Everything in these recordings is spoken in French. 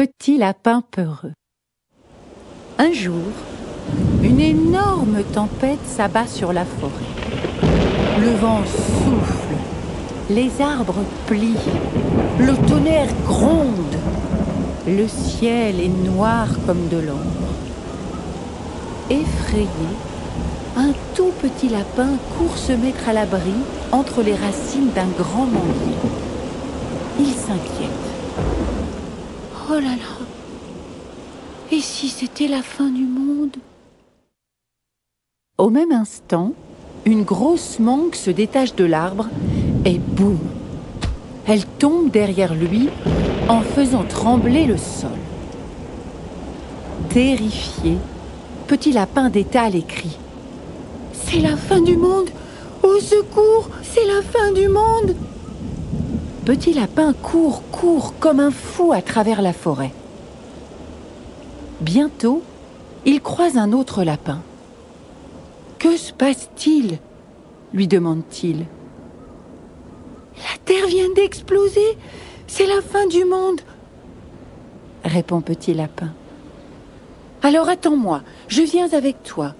Petit lapin peureux. Un jour, une énorme tempête s'abat sur la forêt. Le vent souffle, les arbres plient, le tonnerre gronde, le ciel est noir comme de l'ombre. Effrayé, un tout petit lapin court se mettre à l'abri entre les racines d'un grand manguier. Il s'inquiète. Oh là là Et si c'était la fin du monde? Au même instant, une grosse mangue se détache de l'arbre et boum Elle tombe derrière lui en faisant trembler le sol. Terrifié, Petit Lapin détale et crie. C'est la fin du monde? Au secours C'est la fin du monde Petit Lapin court, court comme un fou à travers la forêt. Bientôt, il croise un autre lapin. Que se passe-t-il lui demande-t-il. La Terre vient d'exploser. C'est la fin du monde, répond Petit Lapin. Alors attends-moi, je viens avec toi.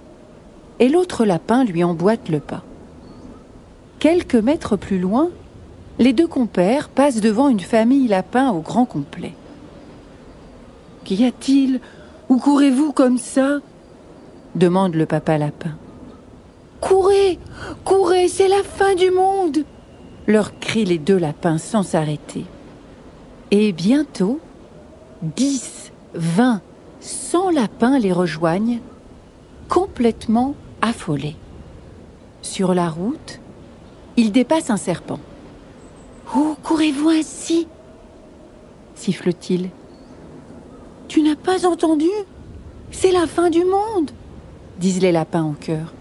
Et l'autre lapin lui emboîte le pas. Quelques mètres plus loin, les deux compères passent devant une famille lapin au grand complet. Qu'y a-t-il Où courez-vous comme ça demande le papa lapin. Courez Courez, c'est la fin du monde leur crient les deux lapins sans s'arrêter. Et bientôt, dix, vingt, cent lapins les rejoignent, complètement affolés. Sur la route, ils dépassent un serpent. Où courez-vous ainsi siffle-t-il. Tu n'as pas entendu? C'est la fin du monde disent les lapins en chœur.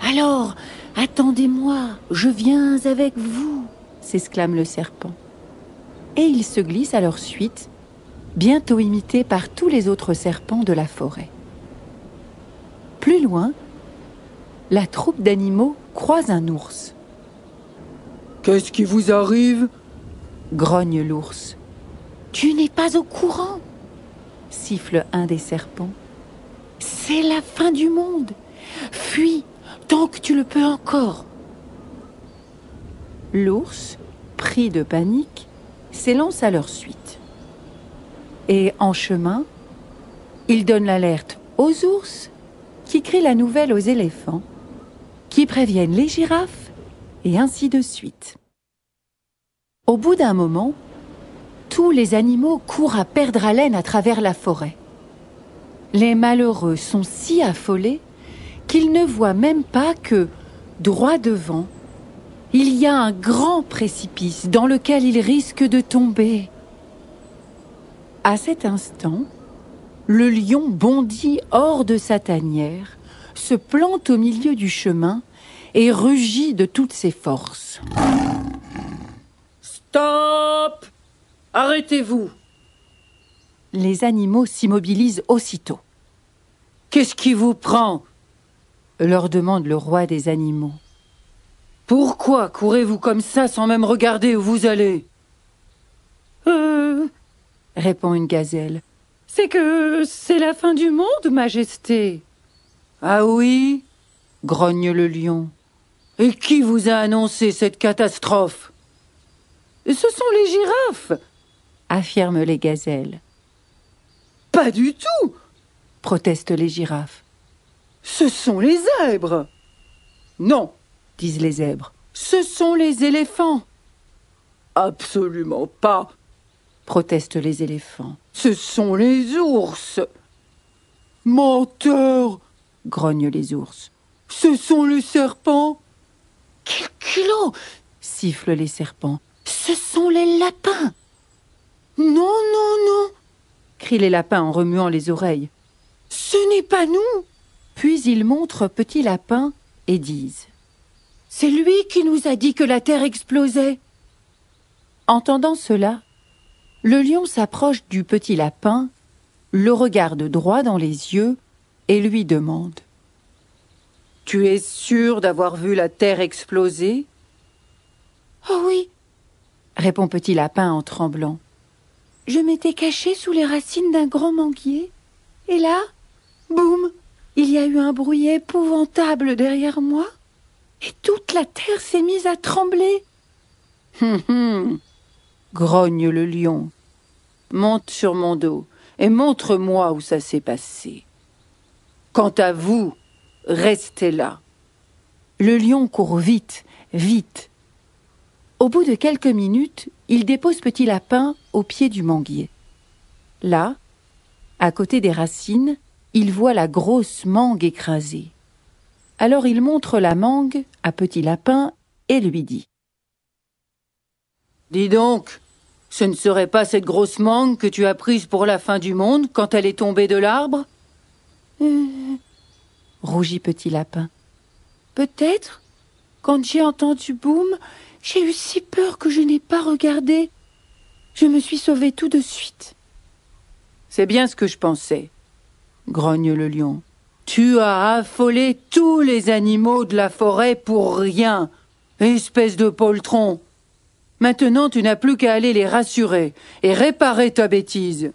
Alors, attendez-moi, je viens avec vous s'exclame le serpent. Et il se glisse à leur suite, bientôt imité par tous les autres serpents de la forêt. Plus loin, la troupe d'animaux croise un ours. Qu'est-ce qui vous arrive? Grogne l'ours. Tu n'es pas au courant? Siffle un des serpents. C'est la fin du monde. Fuis tant que tu le peux encore. L'ours, pris de panique, s'élance à leur suite. Et en chemin, il donne l'alerte aux ours, qui crient la nouvelle aux éléphants, qui préviennent les girafes, et ainsi de suite. Au bout d'un moment, tous les animaux courent à perdre haleine à travers la forêt. Les malheureux sont si affolés qu'ils ne voient même pas que, droit devant, il y a un grand précipice dans lequel ils risquent de tomber. À cet instant, le lion bondit hors de sa tanière, se plante au milieu du chemin et rugit de toutes ses forces. Stop Arrêtez-vous Les animaux s'immobilisent aussitôt. Qu'est-ce qui vous prend? Leur demande le roi des animaux. Pourquoi courez-vous comme ça sans même regarder où vous allez? Euh. répond une gazelle. C'est que c'est la fin du monde, Majesté. Ah oui? grogne le lion. Et qui vous a annoncé cette catastrophe? Ce sont les girafes affirment les gazelles. Pas du tout protestent les girafes. Ce sont les zèbres Non, disent les zèbres. ce sont les éléphants Absolument pas protestent les éléphants. Ce sont les ours Menteurs grognent les ours. Ce sont les serpents Quel culot sifflent les serpents. Ce sont les lapins Non, non, non crient les lapins en remuant les oreilles. Ce n'est pas nous Puis ils montrent Petit Lapin et disent C'est lui qui nous a dit que la terre explosait. Entendant cela, le lion s'approche du petit lapin, le regarde droit dans les yeux et lui demande Tu es sûr d'avoir vu la terre exploser? Oh oui, répond Petit Lapin en tremblant. Je m'étais caché sous les racines d'un grand manguier, et là, boum, il y a eu un bruit épouvantable derrière moi, et toute la terre s'est mise à trembler. Hum, hum, grogne le lion. Monte sur mon dos et montre-moi où ça s'est passé. Quant à vous, restez là. Le lion court vite, vite. Au bout de quelques minutes, il dépose Petit Lapin au pied du manguier. Là, à côté des racines, il voit la grosse mangue écrasée. Alors il montre la mangue à Petit Lapin et lui dit Dis donc, ce ne serait pas cette grosse mangue que tu as prise pour la fin du monde quand elle est tombée de l'arbre? Euh, Rougit Petit Lapin. Peut-être. Quand j'ai entendu boum, j'ai eu si peur que je n'ai pas regardé. Je me suis sauvé tout de suite. C'est bien ce que je pensais, grogne le lion. Tu as affolé tous les animaux de la forêt pour rien, espèce de poltron. Maintenant, tu n'as plus qu'à aller les rassurer et réparer ta bêtise.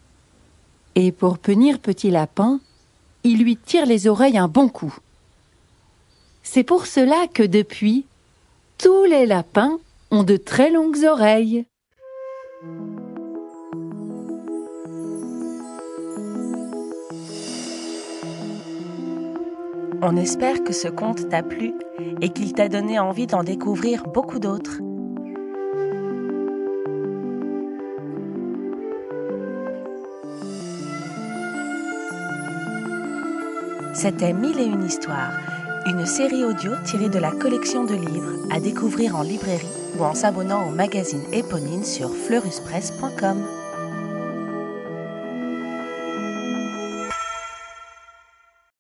Et pour punir Petit Lapin, il lui tire les oreilles un bon coup. C'est pour cela que depuis, tous les lapins ont de très longues oreilles. On espère que ce conte t'a plu et qu'il t'a donné envie d'en découvrir beaucoup d'autres. C'était Mille et une histoires, une série audio tirée de la collection de livres à découvrir en librairie ou en s'abonnant au magazine Éponine sur fleuruspresse.com.